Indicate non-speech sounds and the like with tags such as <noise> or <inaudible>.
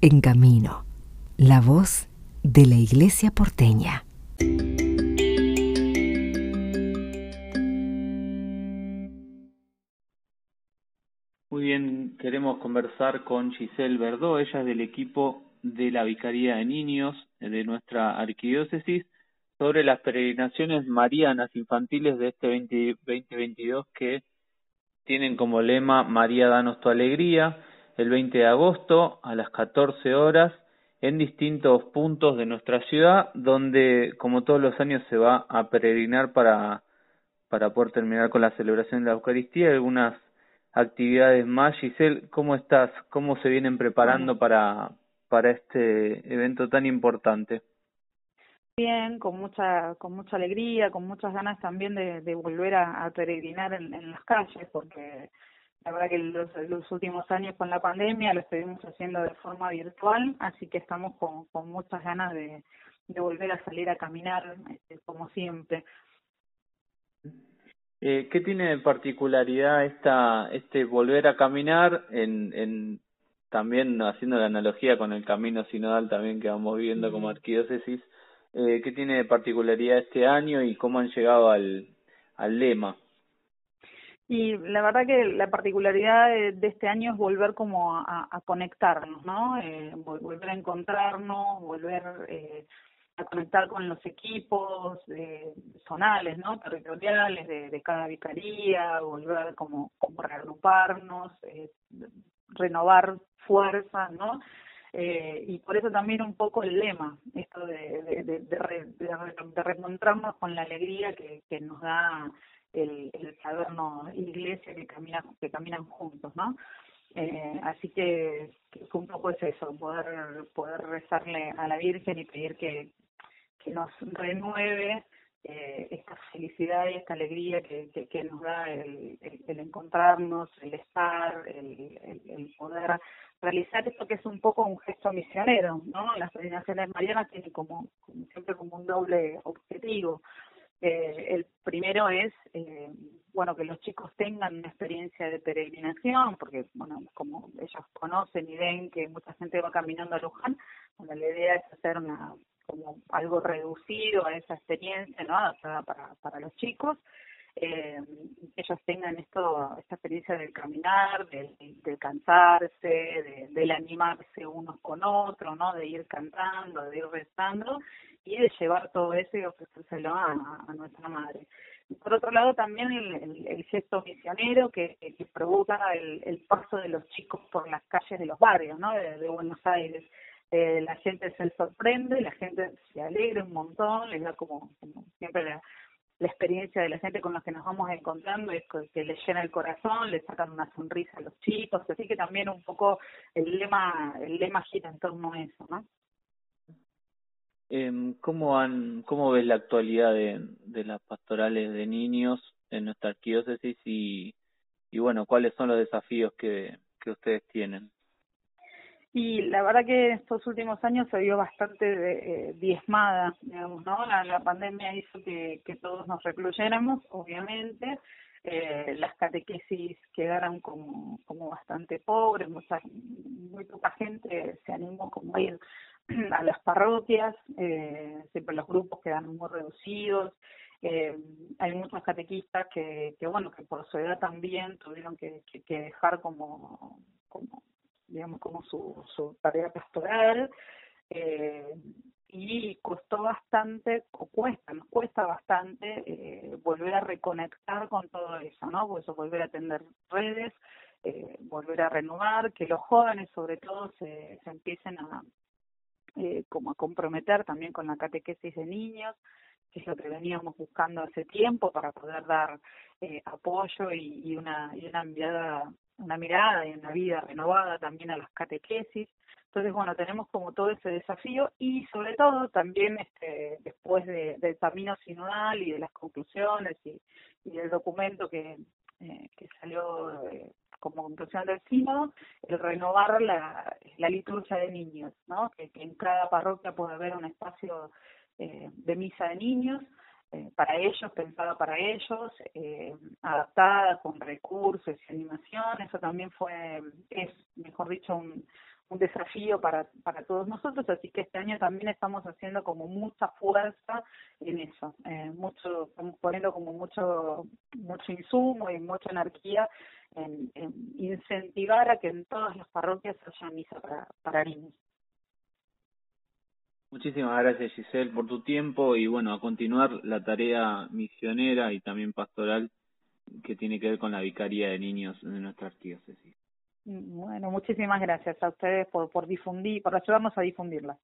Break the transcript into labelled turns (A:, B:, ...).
A: En Camino, la voz de la Iglesia porteña.
B: Muy bien, queremos conversar con Giselle Verdó, ella es del equipo de la Vicaría de Niños de nuestra arquidiócesis sobre las peregrinaciones marianas infantiles de este 2022 que tienen como lema María danos tu alegría, el 20 de agosto a las 14 horas en distintos puntos de nuestra ciudad, donde como todos los años se va a peregrinar para, para poder terminar con la celebración de la Eucaristía y algunas actividades más. Giselle, ¿cómo estás? ¿Cómo se vienen preparando para, para este evento tan importante?
C: Bien, con mucha, con mucha alegría, con muchas ganas también de, de volver a, peregrinar en, en, las calles, porque la verdad que los, los últimos años con la pandemia lo estuvimos haciendo de forma virtual, así que estamos con, con muchas ganas de, de volver a salir a caminar este, como siempre.
B: Eh, ¿Qué tiene de particularidad esta, este volver a caminar en, en también haciendo la analogía con el camino sinodal también que vamos viviendo como arquidiócesis, eh, ¿qué tiene de particularidad este año y cómo han llegado al, al lema?
C: Y la verdad que la particularidad de, este año es volver como a, conectarnos, ¿no? Eh, volver a encontrarnos, volver eh, a conectar con los equipos eh, zonales, ¿no? Territoriales de, de cada vicaría, volver como, reagruparnos, eh, renovar fuerzas, ¿no? Eh, y por eso también un poco el lema, esto de, de, de, de, de reencontrarnos con la alegría que nos da el, el sabernos iglesia que caminan, que caminan juntos, ¿no? Eh, así que, que un poco es eso, poder, poder rezarle a la Virgen y pedir que, que nos renueve eh, esta felicidad y esta alegría que, que, nos da el, el, encontrarnos, el estar, el, el, poder realizar esto que es un poco un gesto misionero, ¿no? Las peregrinaciones marianas tienen como, como siempre como un doble objetivo. Eh, el primero es, eh, bueno, que los chicos tengan una experiencia de peregrinación, porque, bueno, como ellos conocen y ven que mucha gente va caminando a Luján, bueno, la idea es hacer una como algo reducido a esa experiencia, ¿no? Adaptada para, para los chicos. Eh, ellos tengan esto, esta experiencia del caminar, del, del cansarse, de, del animarse unos con otros, ¿no? De ir cantando, de ir rezando y de llevar todo eso y ofrecérselo a, nuestra madre. Por otro lado, también el, el, el gesto misionero que, que provoca el, el, paso de los chicos por las calles de los barrios, ¿no? De, de Buenos Aires eh, la gente se sorprende, la gente se alegra un montón, les da como, como siempre la, la, experiencia de la gente con la que nos vamos encontrando es que les llena el corazón, les sacan una sonrisa a los chicos, así que también un poco el lema, el lema gira en torno a eso, ¿no?
B: Eh, ¿Cómo han, cómo ves la actualidad de, de las pastorales de niños en nuestra arquidiócesis y, y bueno, cuáles son los desafíos que, que ustedes tienen?
C: Y la verdad que estos últimos años se vio bastante eh, diezmada, digamos, ¿no? La, la pandemia hizo que, que todos nos recluyéramos, obviamente. Eh, las catequesis quedaron como, como bastante pobres, mucha, muy poca gente se animó como a ir <clears throat> a las parroquias, eh, siempre los grupos quedaron muy reducidos. Eh, hay muchos catequistas que, que, bueno, que por su edad también tuvieron que, que, que dejar como, como digamos, como su, su tarea pastoral, eh, y costó bastante, o cuesta, nos cuesta bastante eh, volver a reconectar con todo eso, ¿no? Pues volver a atender redes, eh, volver a renovar, que los jóvenes sobre todo se, se empiecen a, eh, como a comprometer también con la catequesis de niños, que es lo que veníamos buscando hace tiempo para poder dar eh, apoyo y, una, y una mirada una mirada y una vida renovada también a las catequesis. Entonces, bueno, tenemos como todo ese desafío y sobre todo también este, después de, del camino sinodal y de las conclusiones y, y del documento que, eh, que salió eh, como conclusión del sínodo, el renovar la, la liturgia de niños, ¿no? Que, que en cada parroquia puede haber un espacio eh, de misa de niños, eh, para ellos, pensada para ellos, eh, adaptada con recursos y animación. Eso también fue, es, mejor dicho, un, un desafío para, para todos nosotros, así que este año también estamos haciendo como mucha fuerza en eso, eh, mucho, estamos poniendo como mucho, mucho insumo y mucha energía en, incentivar a que en todas las parroquias haya misa para, para niños.
B: Muchísimas gracias Giselle por tu tiempo y bueno, a continuar la tarea misionera y también pastoral que tiene que ver con la Vicaría de Niños de nuestra arquidiócesis.
C: Bueno, muchísimas gracias a ustedes por, por difundir, por ayudarnos a difundirla.